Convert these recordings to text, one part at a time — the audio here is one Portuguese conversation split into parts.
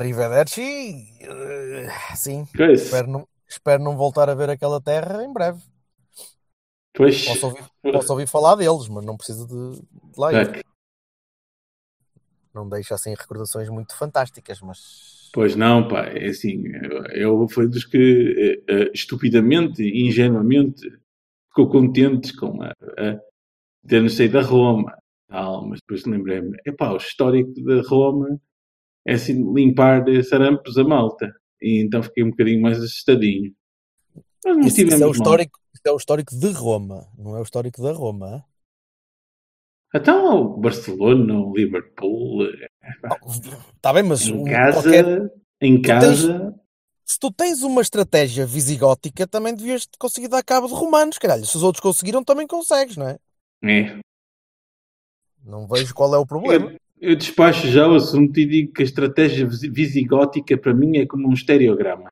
Arrivederci. eh, sim, é espero não, espero não voltar a ver aquela terra em breve. Pois. Posso ouvir, posso ouvir falar deles, mas não preciso de, de lá ir. É, Não deixa assim recordações muito fantásticas, mas Pois não, pá, é assim, eu, fui dos que eh, eh, estupidamente, ingenuamente, ficou contentes com a, a ter saído da Roma, tal, mas depois lembrei-me, epá, o histórico da Roma é assim, limpar sarampos a malta, e então fiquei um bocadinho mais assustadinho. Mas não isso estivemos é o histórico, isso é o histórico de Roma, não é o histórico da Roma. hã? Então, o Barcelona, o Liverpool, Está bem, mas em um- casa, qualquer- em Tu tens- casa, se tu tens uma estratégia visigótica, também devias conseguir dar cabo de romanos, caralho. Se os outros conseguiram, também consegues, não é? é, Não vejo qual é o problema. Eu, despacho já o assunto e digo que a estratégia visi- visigótica para mim é como um estereograma.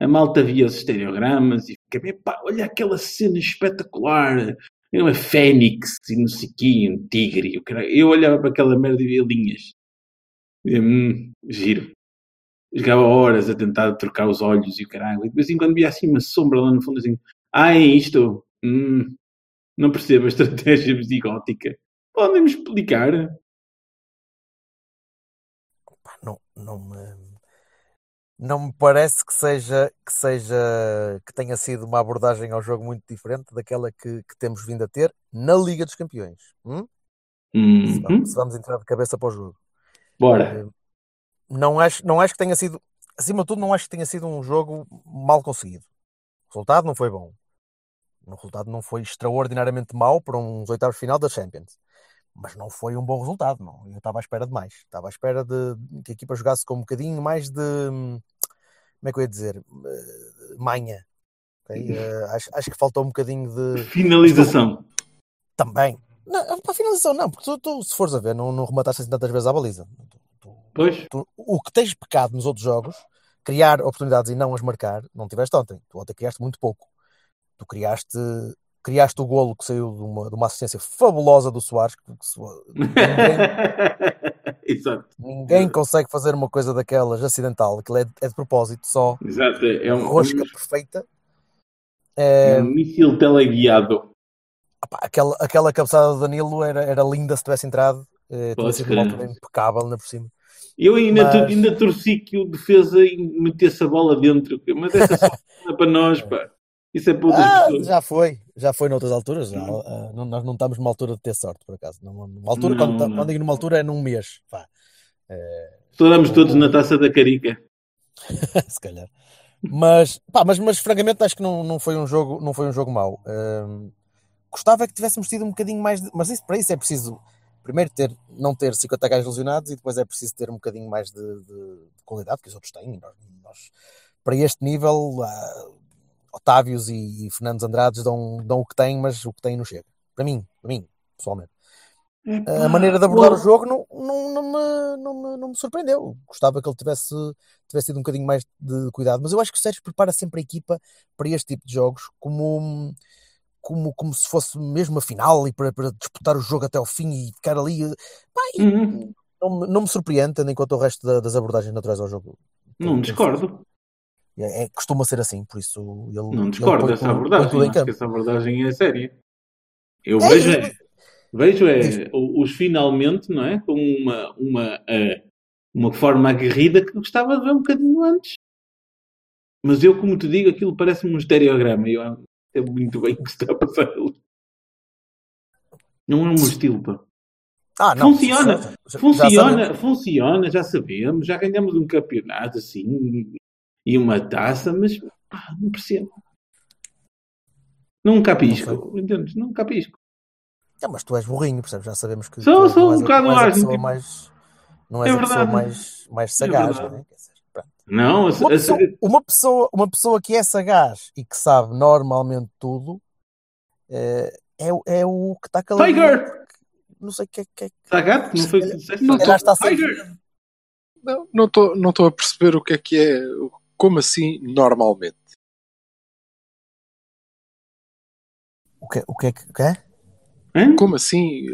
A malta via os estereogramas e fica, pá, olha aquela cena espetacular, uma fênix e não sei quê, um tigre. Eu olhava para aquela merda e via linhas. E hum, giro. Jogava horas a tentar trocar os olhos e o caralho. E de vez em quando via assim uma sombra lá no fundo assim, ah, é isto? Hum, não percebo a estratégia visigótica. Podem-me explicar? Não, não me, não me parece que seja, que seja que tenha sido uma abordagem ao jogo muito diferente daquela que, que temos vindo a ter na Liga dos Campeões. Hum? Se, Uhum. vamos, se vamos entrar de cabeça para o jogo. Bora. Não acho, não acho que tenha sido, acima de tudo, não acho que tenha sido um jogo mal conseguido. O resultado não foi bom. O resultado não foi extraordinariamente mau para uns oitavos final da Champions. Mas não foi um bom resultado, não. Eu estava à espera de mais. Estava à espera de que a equipa jogasse com um bocadinho mais de. Como é que eu ia dizer? Eh, Manha. ok? Eh, acho, acho que faltou um bocadinho de. Finalização. Também. Não, para a finalização, não, porque tu, tu, se fores a ver, não, não remataste assim tantas vezes à baliza. Tu- tu- Pois. o que tens pecado nos outros jogos, criar oportunidades e não as marcar, não tiveste ontem. Tu ontem criaste muito pouco. Tu criaste, criaste o golo que saiu de uma, de uma assistência fabulosa do Soares. Que, que ninguém, ninguém consegue fazer uma coisa daquelas acidental. Aquilo é, é de propósito só. Exato. É um, Rosca um, perfeita. é É, um míssil teleguiado. opá, aquela, aquela cabeçada do Danilo era, era linda se tivesse entrado. Eh, tinha sido uma impecável, ainda por cima. Eu ainda, Mas- ainda torci que o defesa metesse a bola dentro. Mas essa só é para nós, pá. Isso é para outras Ah, pessoas. já foi, já foi noutras alturas. Já, ah, não- nós não estamos numa altura de ter sorte, por acaso. Numa, numa altura, Não, quando, tá- não. quando digo numa altura, é num mês. Vá. Estouramos todos na taça da carica. se calhar. Mas, pá, mas, mas francamente acho que não, não, foi um jogo, não foi um jogo mau. Ahm, gostava que tivéssemos tido um bocadinho mais de, mas isso, para isso é preciso primeiro ter, não ter 50 gajos lesionados e depois é preciso ter um bocadinho mais de, de- de qualidade que os outros têm. Nós, nós, para este nível, ah, Otávios e, e Fernandes Andrades dão, dão o que têm, mas o que têm não chega. Para mim, para mim, pessoalmente. A maneira de abordar o jogo não, não, não, me, não, me, não me surpreendeu. Gostava que ele tivesse, tivesse tido um bocadinho mais de cuidado, mas eu acho que o Sérgio prepara sempre a equipa para este tipo de jogos como, como, como se fosse mesmo a final e para, para disputar o jogo até ao fim e ficar ali. E Uhum. não, me- não me surpreende, tendo em conta o resto da- das abordagens naturais ao jogo. Não discordo. É, é- costuma ser assim, por isso ele. Não discordo põe dessa põe abordagem. em Acho que essa abordagem é séria. Eu É, vejo, é, vejo é os finalmente, não é? Com uma, uma, eh, uma forma aguerrida que gostava de ver um bocadinho antes. Mas eu, como te digo, aquilo parece-me um estereograma. Eu sei muito bem o que está a passar ali. Não é meu estilo, pá. Ah, não, Funciona, já- já- já Funciona, sabemos. funciona, já sabemos, já ganhamos um campeonato assim e uma taça, mas pá, não percebo. Não capisco, entendes? Não capisco. É, mas tu és burrinho, percebes? Já sabemos que Sou- sou não um bocado não és a ágil, pessoa tipo- mais. Não és É a pessoa verdade. mais, mais sagaz, verdade. não é? Não, Uma a- pessoa, uma, pessoa, uma pessoa que é sagaz e que sabe normalmente tudo é, é, o- é o que está caladinho. Tiger! Não sei o que é que é. Gato? Não foi o que disseste? Não estou não estou a perceber o que é que é. Como assim normalmente? O que, o que é que. o que é? Como assim?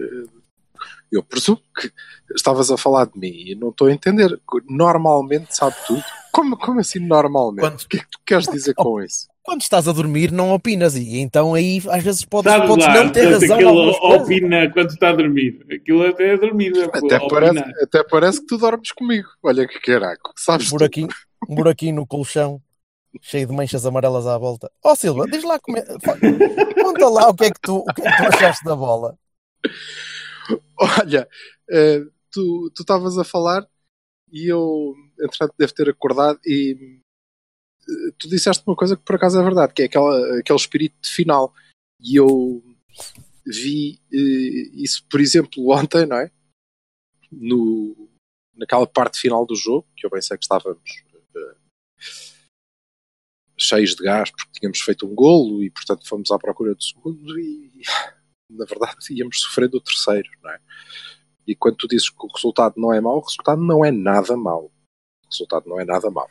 Eu presumo que estavas a falar de mim e não estou a entender. Normalmente sabe tudo. Como, como assim normalmente? Quando- O que é que tu queres dizer com isso? Quando estás a dormir, não opinas. E então aí às vezes podes, Sabes podes lá, não ter razão. aquilo opina quando está a dormir. Aquilo até é dormir. é Até parece, até parece que tu dormes comigo. Olha que caraco. Sabes um tu? Um buraquinho no colchão, cheio de manchas amarelas à volta. Ó Silva, diz lá como é. Conta lá o que é que tu, o que é que tu achaste da bola. Olha, eh, tu estavas a falar e eu, entretanto, devo ter acordado e eh, tu disseste uma coisa que por acaso é verdade, que é aquela, aquele espírito de final. E eu vi eh, isso, por exemplo, ontem, não é? No, naquela parte final do jogo, que eu bem sei que estávamos cheios de gás porque tínhamos feito um golo e, portanto, fomos à procura do segundo e, na verdade, íamos sofrendo o terceiro, não é? E quando tu dizes que o resultado não é mau, o resultado não é nada mau. O resultado não é nada mau.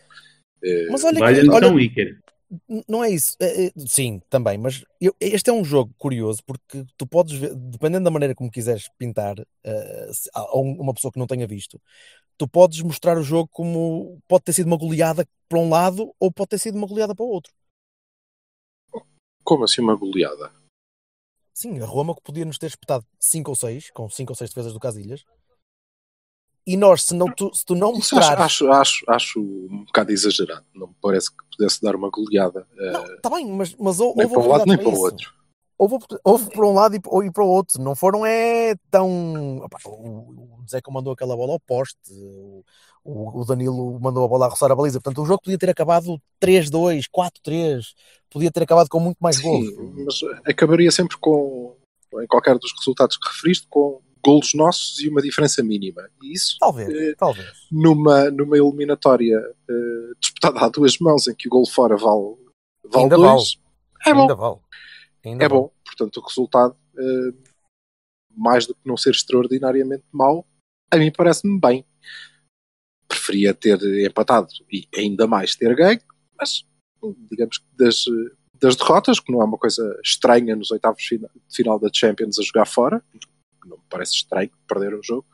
Eh, Mas olha, que, olha então, Iker. Não é isso. É, é, sim, também, mas eu- este é um jogo curioso porque tu podes ver, dependendo da maneira como quiseres pintar eh, se- a um- uma pessoa que não tenha visto, tu podes mostrar o jogo como pode ter sido uma goleada para um lado ou pode ter sido uma goleada para o outro. Como assim uma goleada? Sim, a Roma que podia nos ter espetado 5 ou 6, com 5 ou 6 defesas do Casilhas. E nós, se, não, tu, se tu não mostrares. acho, acho, acho um bocado exagerado. Não me parece que pudesse dar uma goleada. eh, Não, está bem, mas, mas hou- nem houve para um lado nem para o outro. houve, houve para um lado e, ou- e para o outro. Não foram é tão. Opá, o, o Zeca mandou aquela bola ao poste, o, o- o Danilo mandou a bola a roçar a baliza. Portanto, o jogo podia ter acabado 3-2, 4-3, podia ter acabado com muito mais gols. Sim, mas acabaria sempre com, em qualquer dos resultados que referiste, com golos nossos e uma diferença mínima. E isso, Talvez, eh, talvez. numa, numa eliminatória eh, disputada a duas mãos, em que o gol fora vale, vale Ainda dois, é bom. Ainda vale. Ainda É vale. bom. Portanto, o resultado, eh, mais do que não ser extraordinariamente mau, a mim parece-me bem. Preferia ter empatado e ainda mais ter ganho, mas digamos que das, das derrotas, que não é uma coisa estranha nos oitavos de final da Champions a jogar fora, não me parece estranho perder o jogo,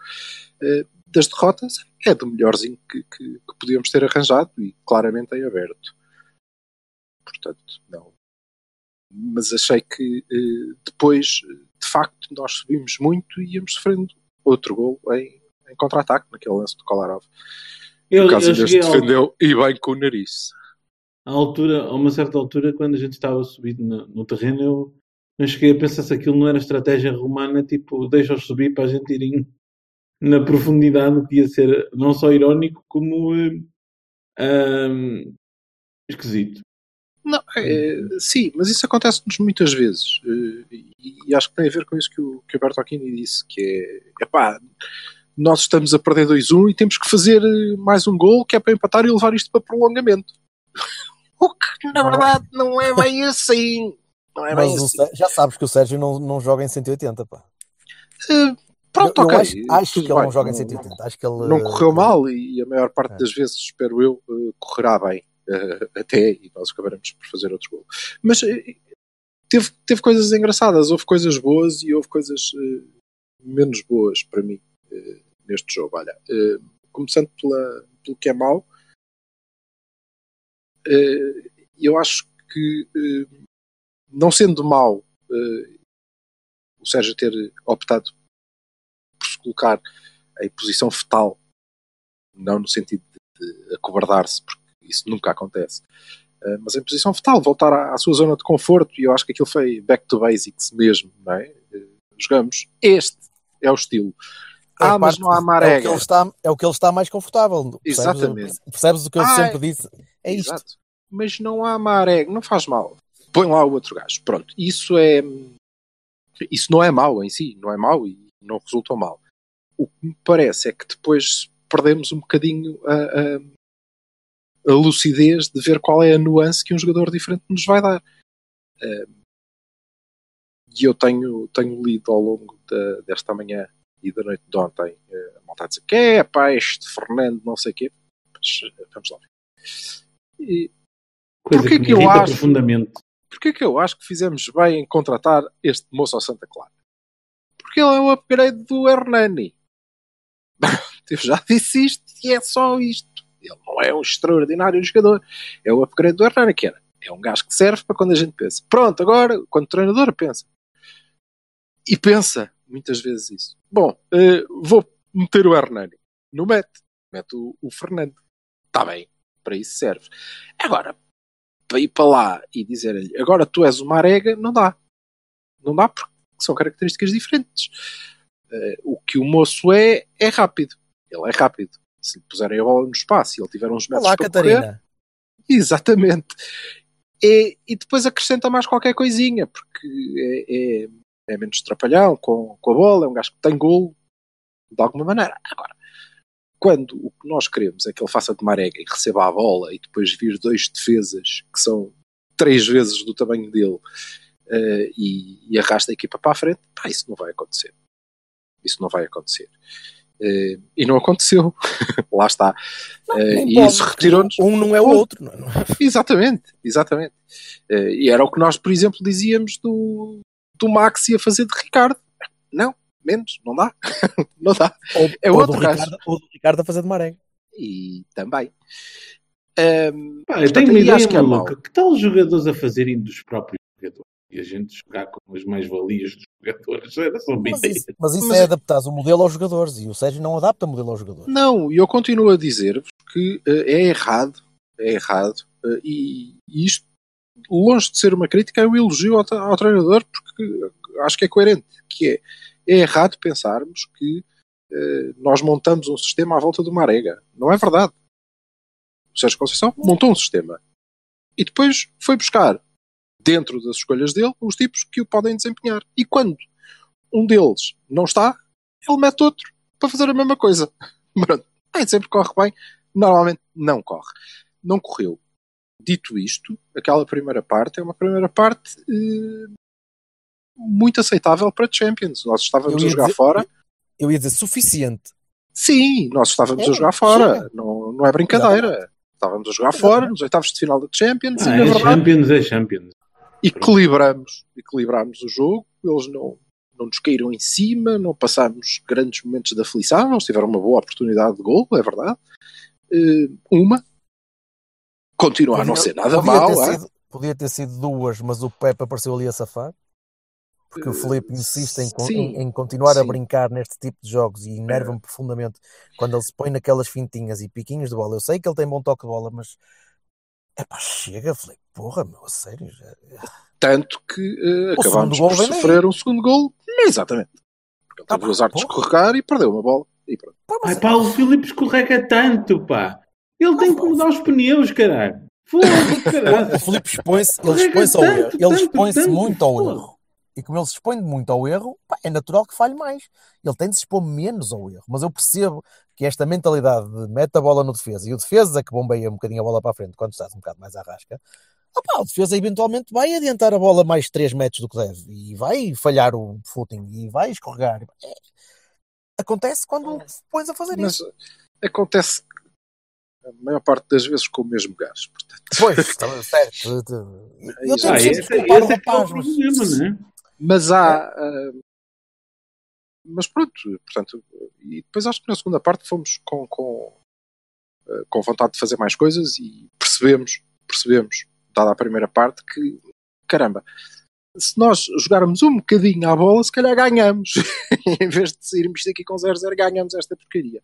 eh, das derrotas é do melhorzinho que, que, que podíamos ter arranjado e claramente em aberto. Portanto, não, mas achei que eh, depois, de facto, nós subimos muito e íamos sofrendo outro gol em, em contra-ataque, naquele lance do Kolarov. Eu, O caso eu cheguei ao- defendeu e bem com o nariz. à altura, a uma certa altura, quando a gente estava subido no, no terreno, eu, eu cheguei a pensar se aquilo não era estratégia romana, tipo, deixa-os subir para a gente irem na profundidade, o que ia ser não só irónico, como eh, esquisito. Não, é, sim, mas isso acontece-nos muitas vezes. eh, E, acho que tem a ver com isso que o, que o Bertocchini disse, que é, epá, nós estamos a perder 2-1 e temos que fazer eh, mais um gol que é para empatar e levar isto para prolongamento. O que, na verdade, não é bem assim. Não é Mas assim. Já sabes que o Sérgio não, não joga em 180, pá. Eh, Pronto, eu, eu ok. acho, acho que ele não joga em Não- 180. Acho que ele não correu mal e a maior parte É. das vezes, espero eu, eh, correrá bem eh, até e nós acabaremos por fazer outro gol. Mas eh, teve, teve coisas engraçadas, houve coisas boas e houve coisas eh, menos boas para mim eh, neste jogo. Olha, eh, começando pela, pelo que é mau, eh, eu acho que eh, não sendo mau eh, o Sérgio ter optado por se colocar em posição fetal, não no sentido de, de acobardar-se, porque isso nunca acontece, eh, mas em posição fetal, voltar à, à sua zona de conforto, e eu acho que aquilo foi back to basics mesmo, não é? Eh, Jogamos, este é o estilo. É ah, mas não há É o, que ele está, é o que ele está mais confortável. Percebes? Exatamente. Percebes o que eu Ah, sempre disse? É isto. Exato. Mas não há maré, não faz mal. Põe lá o outro gajo. Pronto, isso é. Isso não é mau em si, não é mau e não resultou mal. O que me parece é que depois perdemos um bocadinho a, a- a lucidez de ver qual é a nuance que um jogador diferente nos vai dar. E eu tenho, tenho lido ao longo da- desta manhã e da noite de ontem eh, a malta a dizer que é, pá, este Fernando, não sei o quê. Mas, eh, vamos lá ver. E Coisa que, que eu acho- profundamente. Porquê que eu acho que fizemos bem em contratar este moço ao Santa Clara? Porque ele é o upgrade do Hernani. Eu já disse isto e é só isto. Ele não é um extraordinário jogador. É o upgrade do Hernani, que era. É um gajo que serve para quando a gente pensa. Pronto, agora, quando o treinador pensa. E pensa muitas vezes isso. Bom, eh, vou meter o Hernani. Não mete. Mete o, o Fernando. Está bem. Para isso serve. Agora, para ir para lá e dizer-lhe agora tu és uma arega, não dá. Não dá porque são características diferentes. Eh, o que o moço é, é rápido. Ele é rápido. Se lhe puserem a bola no espaço e ele tiver uns metros Olá, para correr, Catarina. Exatamente. E, e depois acrescenta mais qualquer coisinha, porque é, é, é menos trapalhão com, com a bola, é um gajo que tem golo, de alguma maneira. Agora, quando o que nós queremos é que ele faça de marega e receba a bola e depois vir dois defesas que são três vezes do tamanho dele eh, e, e arrasta a equipa para a frente, pá, isso não vai acontecer. Isso não vai acontecer. Eh, e não aconteceu. Lá está. Eh, Nem e isso retirou-nos. Um não é o outro. Não é? Não é? Exatamente, exatamente. Eh, e era o que nós, por exemplo, dizíamos do, do Maxi a fazer de Ricardo. Não, menos, não dá. não dá. Ou, É ou outro do gajo. Ricardo, ou do Ricardo a fazer de maré. E também. Ehm, Pá, eu tenho uma ideia que é maluca. Que tal os jogadores a fazerem dos próprios jogadores? E a gente jogar com as mais-valias dos jogadores? Era só uma Mas isso, mas isso Mas- é adaptar o modelo aos jogadores e o Sérgio não adapta o modelo aos jogadores. Não, e eu continuo a dizer-vos que eh, é errado, é errado, eh, e, e isto, longe de ser uma crítica, é um elogio ao, ao treinador, porque acho que é coerente, que é, é errado pensarmos que eh, nós montamos um sistema à volta de uma arega. Não é verdade. O Sérgio Conceição montou um sistema e depois foi buscar, dentro das escolhas dele, os tipos que o podem desempenhar. E quando um deles não está, ele mete outro para fazer a mesma coisa. Pronto. Nem sempre corre bem, normalmente não corre. Não correu. Dito isto, aquela primeira parte é uma primeira parte eh, muito aceitável para Champions. Nós estávamos a jogar dizer- fora. Eu ia dizer suficiente. Sim, nós estávamos É, a jogar fora. Não, não é brincadeira. Estávamos a jogar fora nos oitavos de final da Champions Ah, e, é verdade, Champions, é Champions. equilibramos, equilibramos o jogo, eles não, não nos caíram em cima, não passámos grandes momentos de aflição, eles tiveram uma boa oportunidade de gol, é verdade. Eh, uma. Continua a não ser nada podia mal, ter é? sido, podia ter sido duas, mas o Pepe apareceu ali a safar. Porque o Felipe insiste em, sim, em- em continuar a sim. brincar neste tipo de jogos e enerva-me profundamente quando ele se põe naquelas fintinhas e piquinhos de bola. Eu sei que ele tem bom toque de bola, mas é pá, chega, Felipe, porra, meu, a sério. Já... Tanto que eh, O acabámos por sofrer um segundo gol. Exatamente. Porque ele Ah, teve o azar de escorregar e perdeu uma bola. E pronto. Pá, mas Ai pá, o Filipe escorrega tanto, pá. Ele tem que mudar os pneus, caralho. Foda-se, caralho. O Filipe expõe-se, ele expõe-se ao erro. Ele expõe-se muito ao erro. E como ele se expõe muito ao erro, pá, é natural que falhe mais. Ele tem de se expor menos ao erro. Mas eu percebo que esta mentalidade de mete a bola no defesa e o defesa que bombeia um bocadinho a bola para a frente quando estás um bocado mais à rasca, ah pá, o defesa eventualmente vai adiantar a bola mais 3 metros do que deve e vai falhar o footing e vai escorregar. É. Acontece quando pões a fazer Mas isso. acontece a maior parte das vezes com o mesmo gajo. Portanto, Pois, está certo. Eu tenho Ah, esse, esse é que é o problema, não é? Mas há. ah, mas pronto, portanto, e depois acho que na segunda parte fomos com, com, ah, com vontade de fazer mais coisas e percebemos, percebemos, dada a primeira parte, que caramba, se nós jogarmos um bocadinho à bola, se calhar ganhamos. em vez de sairmos daqui com 0-0, ganhamos esta porcaria.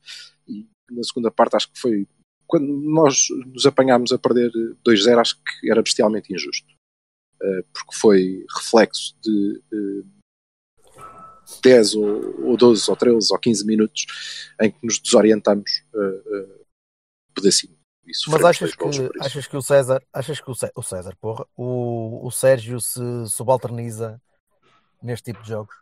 E na segunda parte acho que foi. Quando nós nos apanhámos a perder 2-0, acho que era bestialmente injusto. Uh, porque foi reflexo de uh, 10 ou, ou 12 ou 13 ou 15 minutos em que nos desorientamos uh, pedacinho. Mas achas que, achas que o César, achas que o, Cé- o César, porra, o, o Sérgio se subalterniza neste tipo de jogos?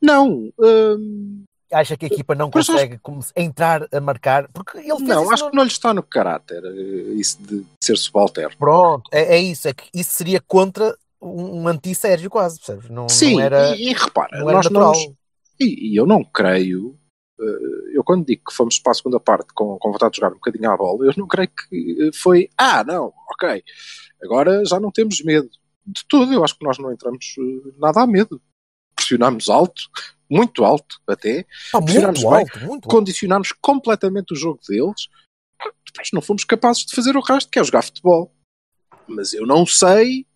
Não, hum, Acha que a equipa não Mas acho- consegue come- entrar a marcar? Porque ele não, acho no- que não lhe está no caráter uh, isso de ser subalterno. Pronto, é, é isso, é que isso seria contra um, anti-Sérgio quase, percebes? Não, Sim, não era, e, e repara, não nós não e, e eu não creio eh, eu quando digo que fomos para a segunda parte com, com vontade de jogar um bocadinho à bola, eu não creio que eh, foi, ah, não, ok, agora já não temos medo. De tudo, eu acho que nós não entramos eh, nada a medo. Pressionámos alto, muito alto até, Pressionámos muito bem, alto, muito alto. condicionámos completamente o jogo deles, depois não fomos capazes de fazer o resto, que é jogar futebol. Mas eu não sei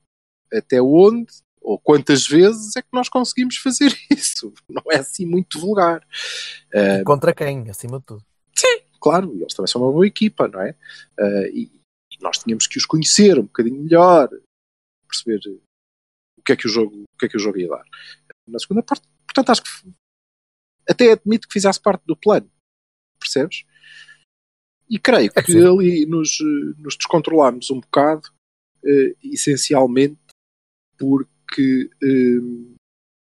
até onde ou quantas vezes é que nós conseguimos fazer isso. Não é assim muito vulgar. Eh, Contra quem, acima de tudo. claro, eles também são uma boa equipa, não é? E, e nós tínhamos que os conhecer um bocadinho melhor, perceber o que é que o jogo, o que é que o jogo ia dar. Na segunda parte, portanto, acho que até admito que fizesse parte do plano, percebes? E creio É que possível. ali nos, eh, nos descontrolámos um bocado, eh, essencialmente porque, eh,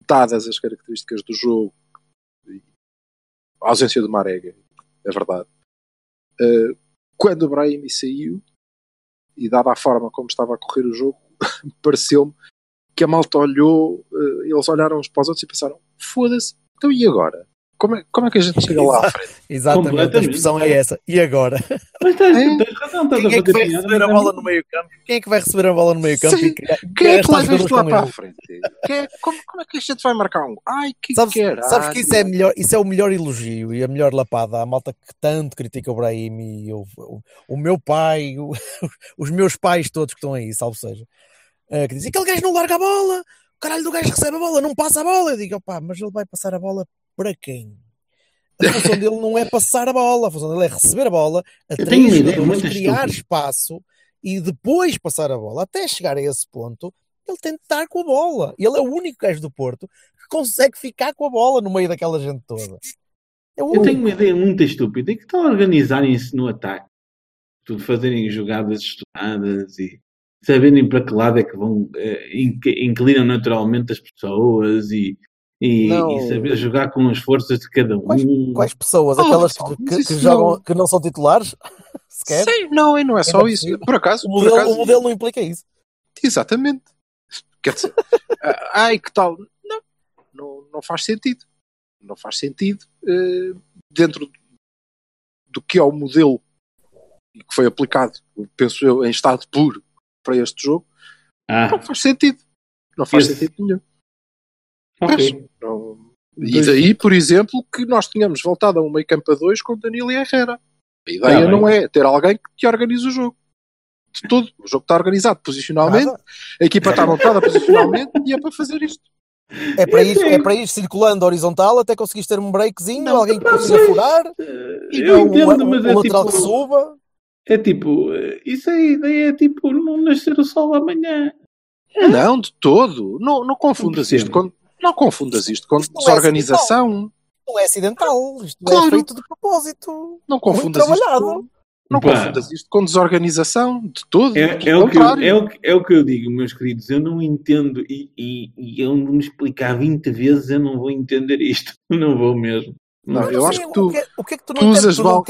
dadas as características do jogo, a ausência do Marega, é verdade, eh, quando o Brahim saiu, e dada a forma como estava a correr o jogo, pareceu-me que a malta olhou, eles olharam uns para os outros e pensaram: foda-se, então e agora? Como é, como é que a gente chega lá à frente? Exatamente, a expressão é essa. E agora? Mas tens, É. tens razão, estás Quem é que vai receber a é bola no meio campo? Quem é que vai receber a bola no meio campo Sim. Quem é que leva isto lá para a frente? É- como, como é que a gente vai marcar um? Ai, que Sabes, caralho. sabes que isso é, melhor, isso é o melhor elogio e a melhor lapada à malta que tanto critica o Brahim e o, o, o meu pai, o- os meus pais todos que estão aí, salvo seja, eh, que dizem aquele gajo não larga a bola, caralho do gajo recebe a bola, não passa a bola. Eu digo, opá, mas ele vai passar a bola para quem? A função dele não é passar a bola, a função dele é receber a bola, atrair jogadores, muito criar espaço e depois passar a bola. Até chegar a esse ponto, ele tem de estar com a bola. Ele é o único gajo do Porto que consegue ficar com a bola no meio daquela gente toda. É Eu tenho uma ideia muito estúpida. É que estão a organizarem-se no ataque. Tudo fazerem jogadas estudadas e saberem para que lado é que vão. eh, inc- inclinam naturalmente as pessoas e, e, e saber jogar com as forças de cada um. Quais- Quais pessoas? Oh, Aquelas pessoal, que, que isso jogam, não- que não são titulares? Sequer? Sim, não, e não é só Ainda isso. Por acaso, O por modelo, acaso- o modelo não implica isso. Exatamente. Quer dizer, ah, ai que tal? Não, não, não faz sentido. Não faz sentido eh, dentro do que é o modelo que foi aplicado, penso eu, em estado puro para este jogo. Ah, Não faz sentido. Não faz Esse- sentido nenhum. ok. Não- E daí, por exemplo, que nós tínhamos voltado a um meio campo a dois com Danilo e Herrera. A ideia Tá não é ter alguém que te organize o jogo. De todo. O jogo está organizado posicionalmente, Nada. a equipa está montada posicionalmente e é para fazer isto. É para, ir, é para ir circulando horizontal até conseguires ter um breakzinho, Não, alguém que consiga mas- furar, Eh, E Eu entendo, um- mas um é lateral que tipo. suba. É tipo. Isso a ideia é tipo não nascer o sol amanhã. Não, de todo. Não, não confundas Não isto com, não confundas isto com Isto não é desorganização. Não é acidental, isto é Claro. feito de propósito. Não confundas isto trabalhado. com, não Pá. confundas isto com desorganização de todo. É, é, o que eu, é, o, é o que eu digo, meus queridos. Eu não entendo e, e, e eu me explicar 20 vezes, eu não vou entender isto. Não vou mesmo. Não, vou. eu Não acho que tu- O que, é- o que é que tu tu não entendes? usas Tu não mal-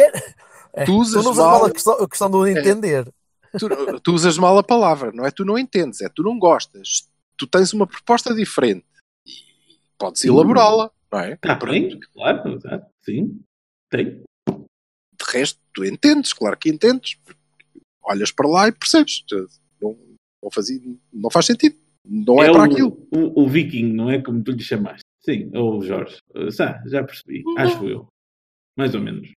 É, tu usas não mal- a questão, a questão do entender. tu, tu usas mal a palavra, não é tu não entendes, é tu não gostas. Tu tens uma proposta diferente e podes elaborá-la, não é? Está bem, claro, exato, sim. Tem. De resto, tu entendes, claro que entendes. Olhas para lá e percebes. Não, não, fazia, não faz sentido. Não é, para o, aquilo. O, o viking, não é como tu lhe chamaste. Sim, ou o Jorge. Uh, Já, já percebi, Não. acho eu. Mais ou menos.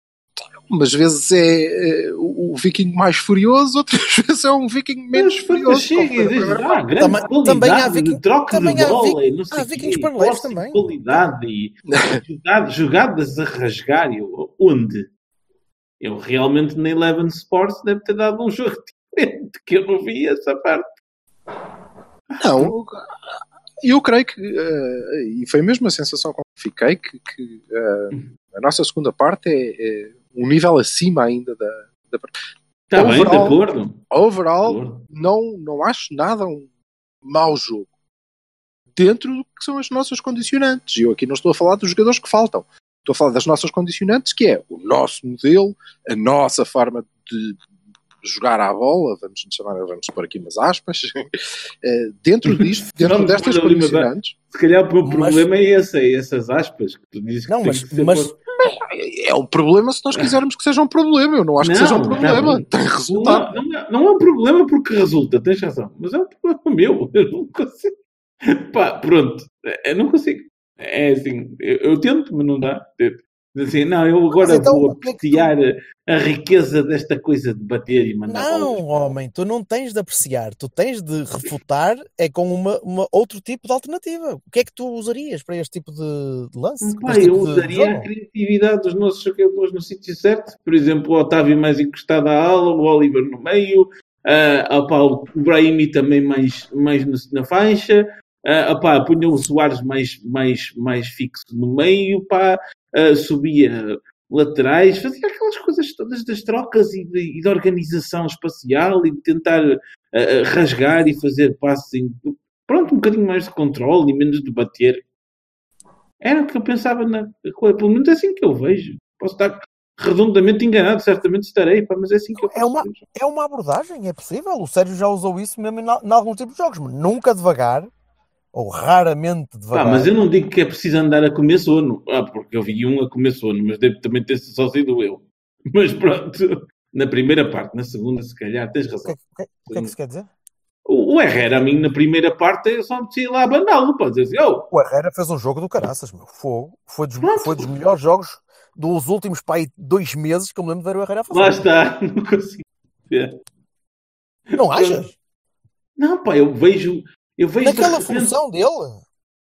Umas vezes é, é, o viking mais furioso, outras vezes é um viking menos Mas, furioso. chega, já, parte. grande Também- há viking- de troca também de há bola e não sei há vikings quê, paralelos posse de também. qualidade e jogadas, jogadas a rasgar. Eu, onde? Eu realmente na Eleven Sports deve ter dado um jogo diferente, que eu não vi essa parte. Não, eu creio que, eh, e foi mesmo a sensação com que fiquei, que, que, eh, a nossa segunda parte é, é um nível acima ainda da. da Está bem, de Overall- acordo. De overall, acordo. não, não acho nada um mau jogo. Dentro do que são as nossas condicionantes. E eu aqui não estou a falar dos jogadores que faltam. Estou a falar das nossas condicionantes, que é o nosso modelo, a nossa forma de jogar à bola, vamos chamar, vamos pôr aqui umas aspas, eh, dentro disto, dentro Vamos destas condicionantes, Se calhar o meu Mas- problema é esse, é essas aspas que tu dizes que Não, mas, mas. É um problema se nós quisermos que seja um problema. Eu não acho que Não, seja um problema. bem. Tem resultado. Não, não, é- não é um problema porque resulta, tens razão. Mas é um problema meu. Eu não consigo. Pá, pronto. Eu não consigo. É assim, eu, eu tento, mas não dá. Assim, não, eu agora então, vou é que tu- apreciar a, riqueza desta coisa de bater e mandar Não, homem, tu não tens de apreciar, tu tens de refutar é com uma, uma outro tipo de alternativa. O que é que tu usarias para este tipo de, lance? Este eu tipo de usaria a criatividade dos nossos jogadores no sítio certo. Por exemplo, o Otávio mais encostado à ala, o Oliver no meio, ah, opá, o Brahimi também mais, mais na faixa, ah, opá, punha o Soares mais, mais, mais fixo no meio, pá, subia laterais, fazia aquelas coisas todas das trocas e de, e de organização espacial e de tentar ah, rasgar e fazer passes em, pronto, um bocadinho mais de controle e menos de bater. Era o que eu pensava na coisa. Pelo menos é assim que eu vejo. Posso estar redondamente enganado, certamente estarei, pá, mas é assim que eu É uma- vejo. É uma abordagem, é possível. O Sérgio já usou isso mesmo em, em algum tipo de jogos, mas nunca devagar, ou raramente devagar. mas eu não digo que é preciso andar a comer sono. Ah, porque eu vi um a comer sono, mas deve também ter só sido eu. Mas pronto, na primeira parte, na segunda, se calhar, tens razão. é, o que é- o que é que isso quer dizer? O, o Herrera, a mim, na primeira parte, eu só me lá a bandá-lo, para dizer assim, oh, O Herrera fez um jogo do caraças, meu. Fogo. Foi dos, Pronto. foi dos melhores jogos dos últimos pá, aí, dois meses que eu me lembro de ver o Herrera fazer. lá está, não consigo ver. Não achas? Não, pá, eu vejo, eu vejo de Naquela repente- função dele.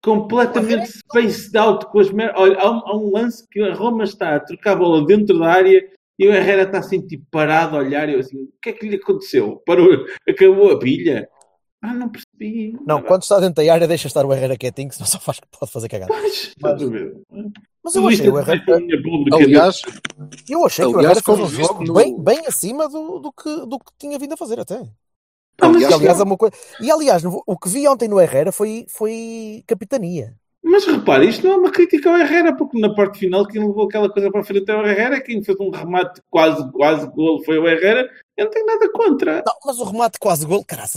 completamente spaced out com as mer... Olha, há um, há um lance que a Roma está a trocar a bola dentro da área e o Herrera está assim tipo parado a olhar e eu assim, o que é que lhe aconteceu? Parou, acabou a pilha? Ah, não percebi. Não, quando está dentro da área, deixa estar o Herrera quietinho, senão só faz, pode fazer cagada. Mas, ver? Mas eu achei o Herrera. Aliás, eu achei que o aliás, Herrera fez um jogo no- bem, bem acima do, do, que, do que tinha vindo a fazer até. Ah, mas, E aliás, aliás, é uma coisa... e, aliás o que vi ontem no Herrera foi, foi capitania. mas repare, isto não é uma crítica ao Herrera, porque na parte final quem levou aquela coisa para a frente é o Herrera, quem fez um remate quase, quase golo foi o Herrera, eu não tenho nada contra. Não, mas o remate quase gol, caraca,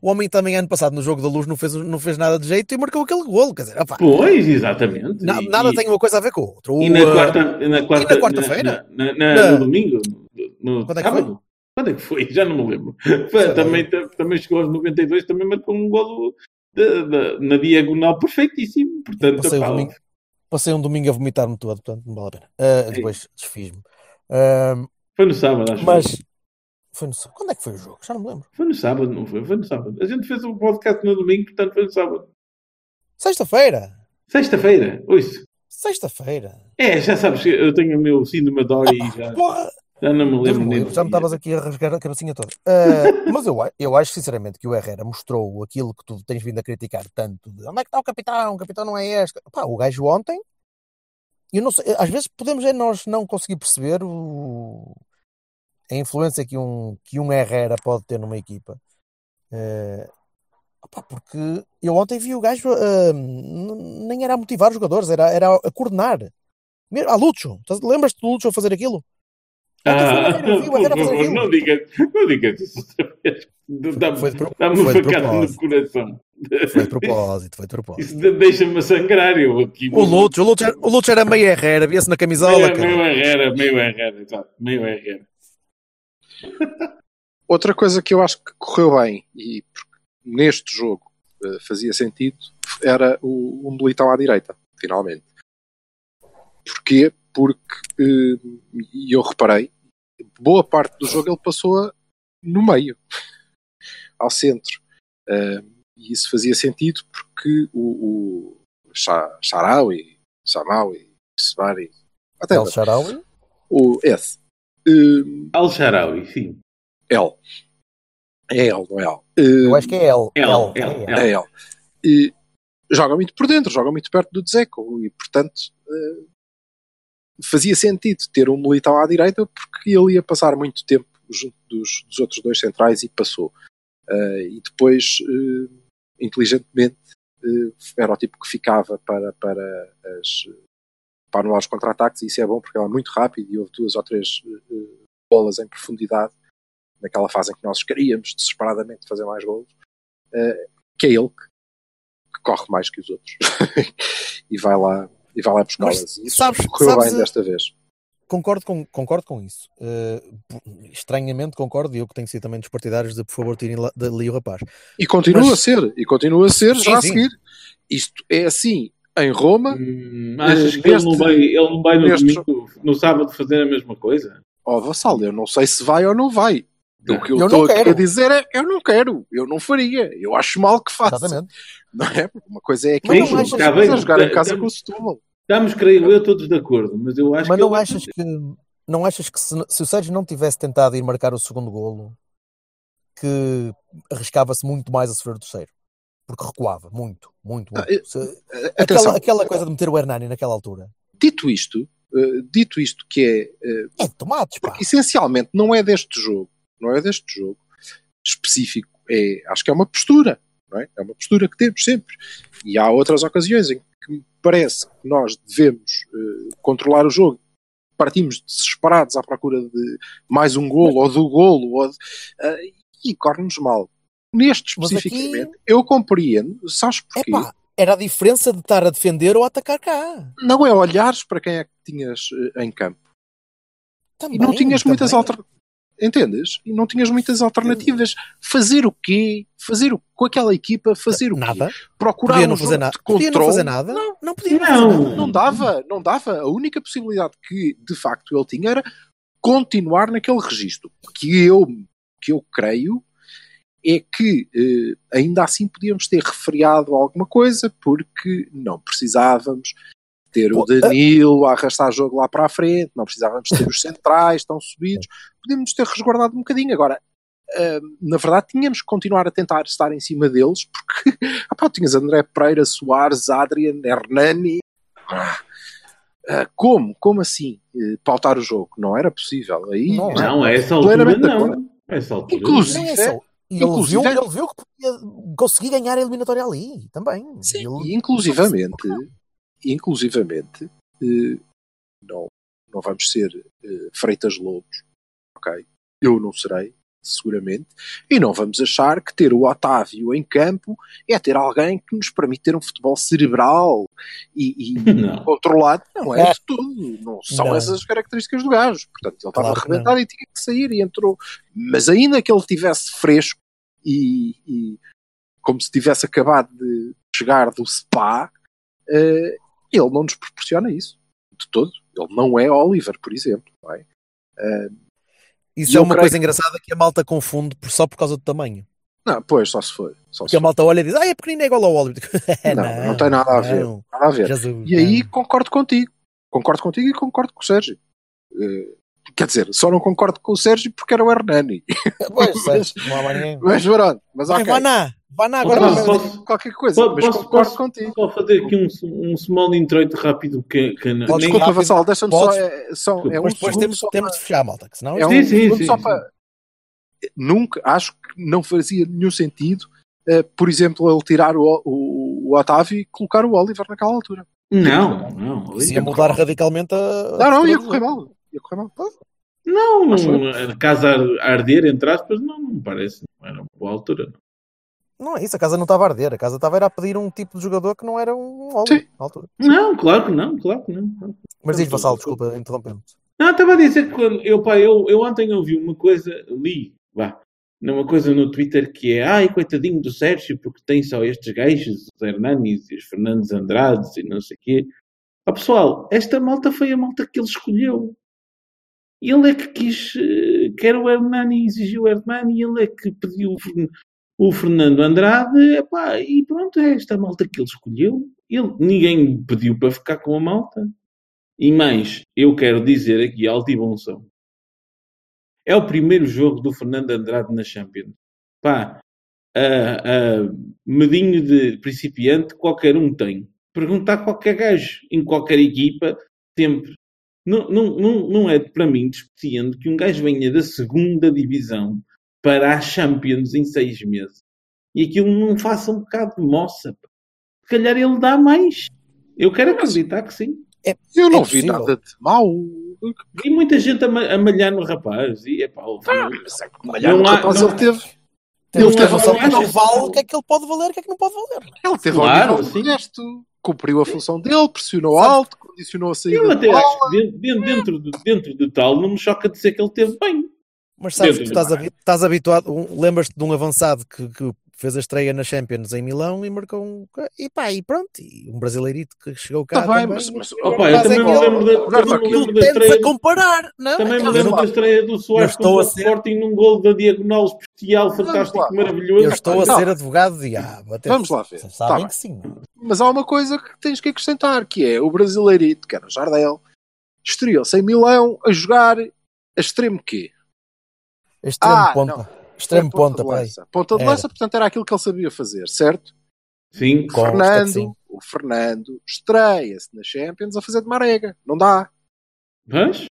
o homem também ano passado no jogo da luz não fez, não fez nada de jeito e marcou aquele golo. Quer dizer, opá, Pois, exatamente. na- E- nada e- tem uma coisa a ver com o outro. E na uh, quarta, na quarta, na quarta-feira? na- na- na- Na- no domingo, no, no Quando é que sábado. Quando é que foi? Já não me lembro. Foi, também, também chegou aos 92, também marcou um golo de- de- na diagonal perfeitíssimo. Portanto, Passei pá, domingo. Passei um domingo a vomitar-me todo, portanto não vale a pena. Uh, depois desfiz-me. Uh, foi no sábado, acho. mas foi no sábado. Quando é que foi o jogo? Já não me lembro. Foi no sábado, não foi? Foi no sábado. A gente fez um podcast no domingo, portanto foi no sábado. Sexta-feira. Sexta-feira, ouço. Sexta-feira. É, já sabes que eu tenho o meu síndrome de Dory e já, Porra! Já não me lembro me já me estavas aqui a rasgar a cabecinha toda. Uh, mas eu, a- eu acho sinceramente que o Herrera mostrou aquilo que tu tens vindo a criticar tanto. De, onde é que está o capitão? O capitão não é este. Pá, o gajo ontem. Eu não sei, às vezes podemos é nós não conseguir perceber o, a influência que um, que um Herrera pode ter numa equipa. Uh, opá, porque eu ontem vi o gajo uh, nem era a motivar os jogadores, era, era a coordenar. Ah, Lucho, lembras-te do Lucho a fazer aquilo? Ah, fazer favor, não digas, não digas isso outra vez. Dá-me foi uma facada no propósito. coração. Foi de propósito, foi de propósito. Isso deixa-me a sangrar. Eu aqui. O Lutz, o Lutz, era, o Lutz era meio Herrera, via-se na camisola. Meio, meio Herrera, meio Herrera, exato. Meio Herrera. outra coisa que eu acho que correu bem e neste jogo eh, fazia sentido era o, o Militão à direita, finalmente. Porquê? Porque, e eu reparei, boa parte do jogo ele passou no meio, ao centro. Eh, e isso fazia sentido porque o, o Charaui, Chamaui, Sebari, até El Sharawi. o S. eh, Al-Sharawi, sim. L. É L, não é L. Eh, Eu acho que é El. El, El, El, El. é L. E joga muito por dentro, joga muito perto do Dzeko e, portanto, eh, fazia sentido ter um Militão à direita porque ele ia passar muito tempo junto dos, dos outros dois centrais e passou. Eh, e depois, eh, inteligentemente, eh, era o tipo que ficava para, para, as, para anular os contra-ataques e isso é bom porque é muito rápido e houve duas ou três bolas em profundidade naquela fase em que nós queríamos desesperadamente fazer mais golos, que é ele que, que corre mais que os outros e vai lá, e vai lá buscá-las. Mas Isso sabes- correu sabes- bem desta vez. Concordo com, concordo com isso. Eh, p- estranhamente concordo, e eu que tenho sido também dos partidários de por favor tirem dali o rapaz. E continua Mas- a ser, e continua a ser Sim, já a sim. seguir. Isto é assim em Roma, Hum, achas Eh, que ele não vai, ele não vai no neste- domingo, no sábado, fazer a mesma coisa? ó Vassal, eu não sei se vai ou não vai. O que eu, estou a dizer é eu não quero, eu não faria, eu acho mal que faça. Exatamente. Não é? Uma coisa é que Mas eu não achas- a Tá bem, jogar em casa com o Setúbal. Estamos, creio eu, todos de acordo, mas eu acho Mas que não ele- achas que não achas que se, se o Sérgio não tivesse tentado ir marcar o segundo golo, que arriscava-se muito mais a sofrer o terceiro? Porque recuava muito, muito, muito. Ah, Se- Atenção, aquela, aquela coisa de meter o Hernani naquela altura. dito isto, eh, dito isto que é eh, É de tomates, pá. Essencialmente não é deste jogo, não é deste jogo específico, é, acho que é uma postura, não é? É uma postura que temos sempre. E há outras ocasiões em que me parece que nós devemos eh, controlar o jogo. Partimos desesperados à procura de mais um golo ou do golo ou de, eh, e corre-nos mal. Neste especificamente, eu compreendo, sabes porquê? Era a diferença de estar a defender ou a atacar cá. Não é olhares para quem é que tinhas eh, em campo. Também, E não tinhas muitas também. alternativas. Entendes? E não tinhas muitas alternativas. Fazer o quê? Fazer o... com aquela equipa, fazer o quê? Nada. Procurar Podia um não jogo fazer nada. Podia não fazer nada. Não, Não podia não, Não. fazer nada. não dava, não dava. A única possibilidade que de facto ele tinha era continuar naquele registro. Que eu, que eu creio é que eh, ainda assim podíamos ter refriado alguma coisa porque não precisávamos ter o Danilo a arrastar jogo lá para a frente, não precisávamos ter os centrais tão subidos, podíamos ter resguardado um bocadinho. Agora, eh, na verdade, tínhamos que continuar a tentar estar em cima deles porque ah, pá, tinhas André Pereira, Soares, Adrian, Hernani. Ah, ah, como? Como assim? Eh, pautar o jogo? Não era possível. Aí, Não, Não, a essa altura não. A essa altura. Inclusive, Não é. E ele Inclusive- viu, ele viu que podia conseguir ganhar a eliminatória ali também. Sim, Ele- e inclusivamente, inclusivamente eh, não, não vamos ser eh, freitas lobos, ok? Eu não serei, seguramente, e não vamos achar que ter o Otávio em campo é ter alguém que nos permite ter um futebol cerebral e, e Não. controlado. Não é de tudo, não são Não. essas as características do gajo. Portanto, ele estava Claro arrebentado e tinha que sair e entrou. Mas ainda que ele tivesse fresco e, e como se tivesse acabado de chegar do spa, eh, ele não nos proporciona isso de todo. Ele não é Oliver, por exemplo. Não é? Isso E é uma creio coisa engraçada que a malta confunde por- só por causa do tamanho. Não, pois, só se for. Só Porque se a malta olha e diz, ah, é pequenino, é igual ao Oliver. Não, não tem nada a ver. não. Nada a ver. Jesus, E aí não. concordo contigo. Concordo contigo e concordo com o Sérgio. Eh, quer dizer, só não concordo com o Sérgio porque era o Hernani. Pois, não ninguém. Mas pronto, mas Vai, ok. Na, vá na agora. Posso- vai- posso- Qualquer coisa, Posso, mas posso, concordo posso contigo. só fazer aqui um, um small introito rápido que, que não- Podes nem- Desculpa, rápido, Vassal, deixa-me só. podes- É, só- é um Mas depois temos, só temos para- de fechar, malta, que senão É um Sim, sim, segundo sim, só sim. para. Nunca, acho que não fazia nenhum sentido, eh, por exemplo, ele tirar o, o, o Otávio e colocar o Oliver naquela altura. Não, não. isso ia mudar radicalmente a. Não, não, ia correr mal. Ia correr mal. Não, não, a casa a arder, entre aspas, não, não parece. Não era boa altura. não. Não é isso, a casa não estava a arder, a casa estava a pedir um tipo de jogador que não era um Oliver Sim. na altura. Não, claro que não, claro que não. Mas diz, Vassal, desculpa, interrompendo. Não, estava a dizer que quando eu, pá, eu, eu ontem ouvi uma coisa, li, vá, uma coisa no Twitter que é ai, coitadinho do Sérgio, porque tem só estes gajos, os Hernanis e os Fernandes Andrades e não sei o quê. Ó pessoal, esta malta foi a malta que ele escolheu. Ele é que quis, eh, quer o Hernani, exigiu o Hernani, ele é que pediu o, Fern- o Fernando Andrade, epá, e pronto, é esta malta que ele escolheu. Ele, ninguém pediu para ficar com a malta. E mais, eu quero dizer aqui, alto e bom som. É o primeiro jogo do Fernando Andrade na Champions. Pá, a, a medinho de principiante qualquer um tem. Perguntar a qualquer gajo, em qualquer equipa, sempre. Não, não, não, não é para mim despeciando que um gajo venha da segunda divisão para a Champions em seis meses. E aquilo não faça um bocado de moça. Se calhar ele dá mais. Eu quero acreditar que sim. Eu não É vi nada de mau. Vi muita gente a, ma- a malhar no rapaz. E, epá, Ah, é malhar Não no há- rapaz, não- ele teve. Ele teve- noção não que não vale o que é que ele pode valer, o que é que não pode valer. Ele teve Claro, ao nível resto. cumpriu a função dele, pressionou alto, condicionou a saída Eu de até acho que dentro, dentro, dentro, de, dentro de tal, não me choca dizer que ele teve bem. Mas sabes que do estás, habi- estás habituado. um- Lembras-te de um avançado que, que fez a estreia na Champions em Milão e marcou um. E pá, e pronto. E um brasileirito que chegou cá. Tá bem, também. mas, mas Opa, eu é também me lembro da, também me lembro da Tu estreia. comparar, não? Também me lembro da estreia do Soares estou contra o a ser- Sporting num gol da diagonal especial, fantástico, maravilhoso. Eu estou a ser advogado de diabo. Até Vamos lá ver. Tá Sabem bem. que sim. mas há uma coisa que tens que acrescentar, que é o brasileirito, que era o Jardel, estreou-se em Milão a jogar a extremo quê? Extremo Ah, ponta. Extremo ponta, de peraí. lança. Ponta de Era. lança, portanto, era aquilo que ele sabia fazer, certo? Sim, que Fernando, sim. o Fernando estreia-se na Champions a fazer de marega. Não dá. mas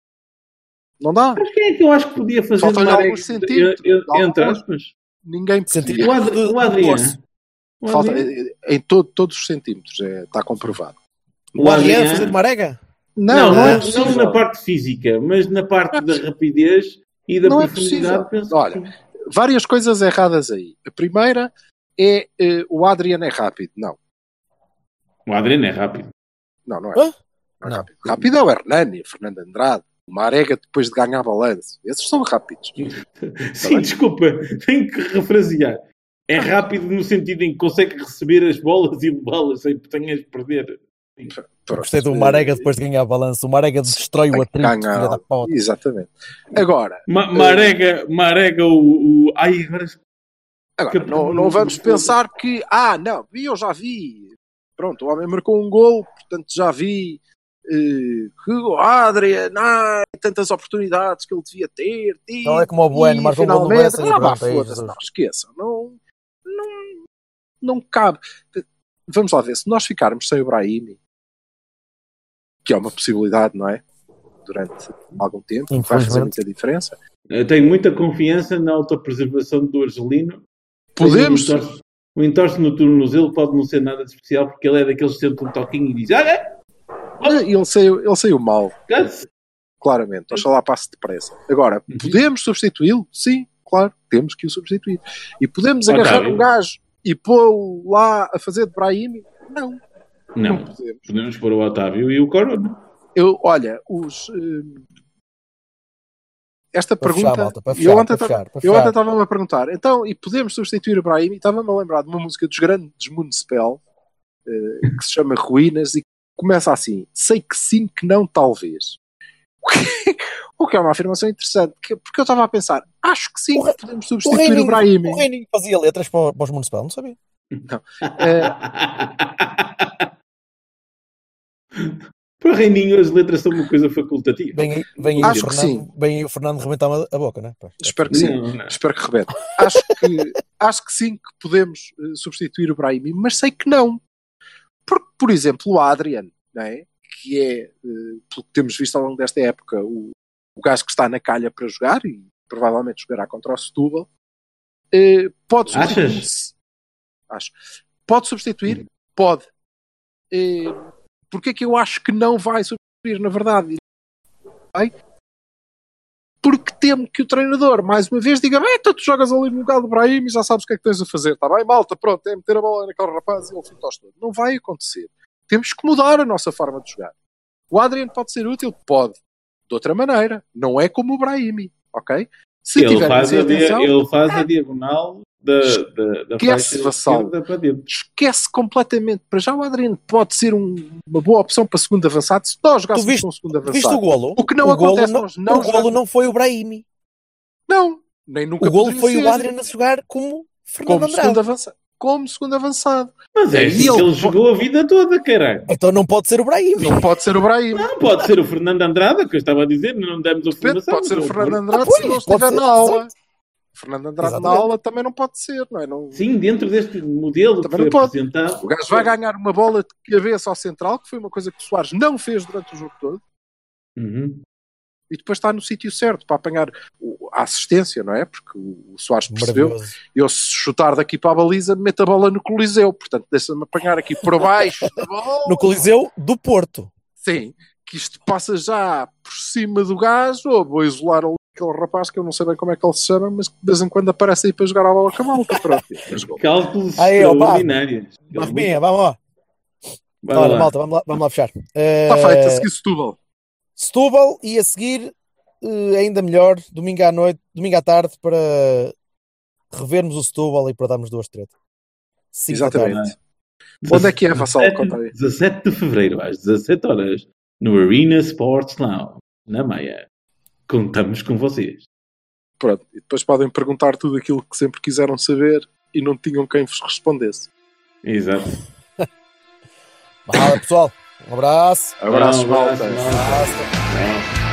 Não dá. mas quem é que eu acho que podia fazer Faltam-lhe uma alguns regra- centímetros, eh, eh, entre alguns. aspas? Ninguém podia. O, Adri, o Adriano. O Falta, Adriano. em todo- todos os centímetros, é, está comprovado. O Adriano fazer de marega? Não, Não, não, não, é não na parte física, mas na parte da rapidez e da Não é profundidade. possível. penso que Olha, sim. Várias coisas erradas aí. A primeira é eh, o Adriano é rápido. Não, o Adriano é rápido. não, não é. Não é Não. rápido. Rápido é o Hernani, o Fernando Andrade, o Marega depois de ganhar balanço. Esses são rápidos. Sim, desculpa, tenho que refrasear. É rápido no sentido em que consegue receber as bolas e levá-las sem que tenhas de perder. Pronto. Gostei do Marega depois de ganhar balanço. O Marega destrói o atrito, da puta. Exatamente. Agora, Ma marega, marega o, o. Ai, agora. agora não, não vamos pensar que, ah, não, eu já vi. Pronto, o homem marcou um gol, portanto já vi eh, que o Adriano, ai, tantas oportunidades que ele devia ter. tido, Não é como o Bueno, e marcou um gol no Bessa e Ah, pronto, foda-se, Jesus. não, esqueçam, não, não, não cabe. Vamos lá ver, se nós ficarmos sem o Brahimi, que é uma possibilidade, não é? Durante algum tempo, vai fazer Infelizmente. muita diferença. Eu tenho muita confiança na autopreservação do Argelino. Podemos, O entorse no tornozelo pode não ser nada de especial porque ele é daqueles que sente um toquinho e diz: Olha, ele saiu, ele saiu mal, canse. claramente. Oxalá passe depressa. Agora, Uhum. podemos substituí-lo? Sim, claro, temos que o substituir. E podemos agarrar um gajo e pô-lo lá a fazer de Brahimi? Não, não, Não, podemos. podemos pôr o Otávio e o Corona. Eu, olha, os. hum, esta Para pergunta. fechar, malta, para eu fechar, ontem eu estava-me a perguntar, então, e podemos substituir o Brahim? E estava-me a lembrar de uma música dos grandes Municipal, eh, que se chama Ruínas, e começa assim: sei que sim, que não, talvez. O que, o que é uma afirmação interessante, que- porque eu estava a pensar, acho que sim, O que podemos O substituir o, Reininho, Brahim. o Reininho fazia letras para, para os municipais, não sabia. Eh, Para o Reininho, as letras são uma coisa facultativa. Vem aí, vem aí, o, Acho que Fernando, vem aí o Fernando rebentar a boca, né? Pá, espero que sim. Não, não. Espero que rebete. Acho que, acho que sim, que podemos eh, substituir o Brahimi, mas sei que não. Porque, por exemplo, o Adrian, não é? que é, eh, pelo que temos visto ao longo desta época, o, o gajo que está na calha para jogar e provavelmente jogará contra o Setúbal, eh, pode substituir. Achas? Acho. Pode substituir? Pode. Porquê é que eu acho que não vai substituir, na verdade? Vai? Porque temo que o treinador, mais uma vez, diga: bem, tu jogas ali no lugar do Brahim e já sabes o que é que tens a fazer, está bem? Malta, pronto, é meter a bola naquele rapaz e ele fica todo. Não vai acontecer. Temos que mudar a nossa forma de jogar. O Adriano pode ser útil? Pode. De outra maneira. Não é como o Brahimi, ok? Se Ele faz, a atenção, ele faz a diagonal da, da, da Esquece, dentro. esquece completamente. Para já o Adriano pode ser um- uma boa opção para segundo avançado se nós jogássemos viste- com o segundo Viste o avançado. golo? O que não o golo acontece, não, nós não o golo não foi o Brahimi. Não, nem nunca O golo foi ser. o Adriano a jogar como Fernando como segundo Andrade. avançado. Como segundo avançado. Mas é isso ele ele jogou a vida toda, caralho. Então não pode ser o Brahimi. Não pode ser o Brahim. Não pode ser o Fernando Andrade, que eu estava a dizer, não demos a formação. pode ser o Eu- Fernando Andrade Ah, pois, se não estiver na aula. exato. O Fernando Andrade na Exatamente. aula também não pode ser, não é? Não... Sim, dentro deste modelo que Também foi não pode. apresentado. O gajo vai ganhar uma bola de cabeça ao central, que foi uma coisa que o Soares não fez durante o jogo todo, Uhum. e depois está no sítio certo para apanhar o- a assistência, não é? Porque o o Soares percebeu eu se chutar daqui para a baliza, meto a bola no Coliseu. Portanto, deixa-me apanhar aqui por baixo da bola. No Coliseu do Porto. Sim, que isto passa já por cima do gajo. Ou vou isolar ali aquele rapaz que eu não sei bem como é que ele se chama, mas que de vez em quando aparece aí para jogar a bola com a malta. Pronto, fez gol. Cálculos Aí, extraordinários. Marvinha, vamos lá. Bora Olha, lá. malta, vamos lá, vamos lá fechar. Está Eh, Tá feito, a seguir Setúbal. Setúbal e a seguir, eh, ainda melhor, domingo à noite, domingo à tarde, para revermos o Setúbal e para darmos duas tretas. Cinco. Exatamente. Onde é que é, Vassal? 17 Conta aí. 17 de fevereiro, às 17 horas, no Arena Sports Lounge, na Maia. Contamos com vocês. Pronto. E depois podem perguntar tudo aquilo que sempre quiseram saber e não tinham quem vos respondesse. Exato. Fala, pessoal. Um abraço. Abraços, Um abraço, malta. malta. Abraço. Tchau.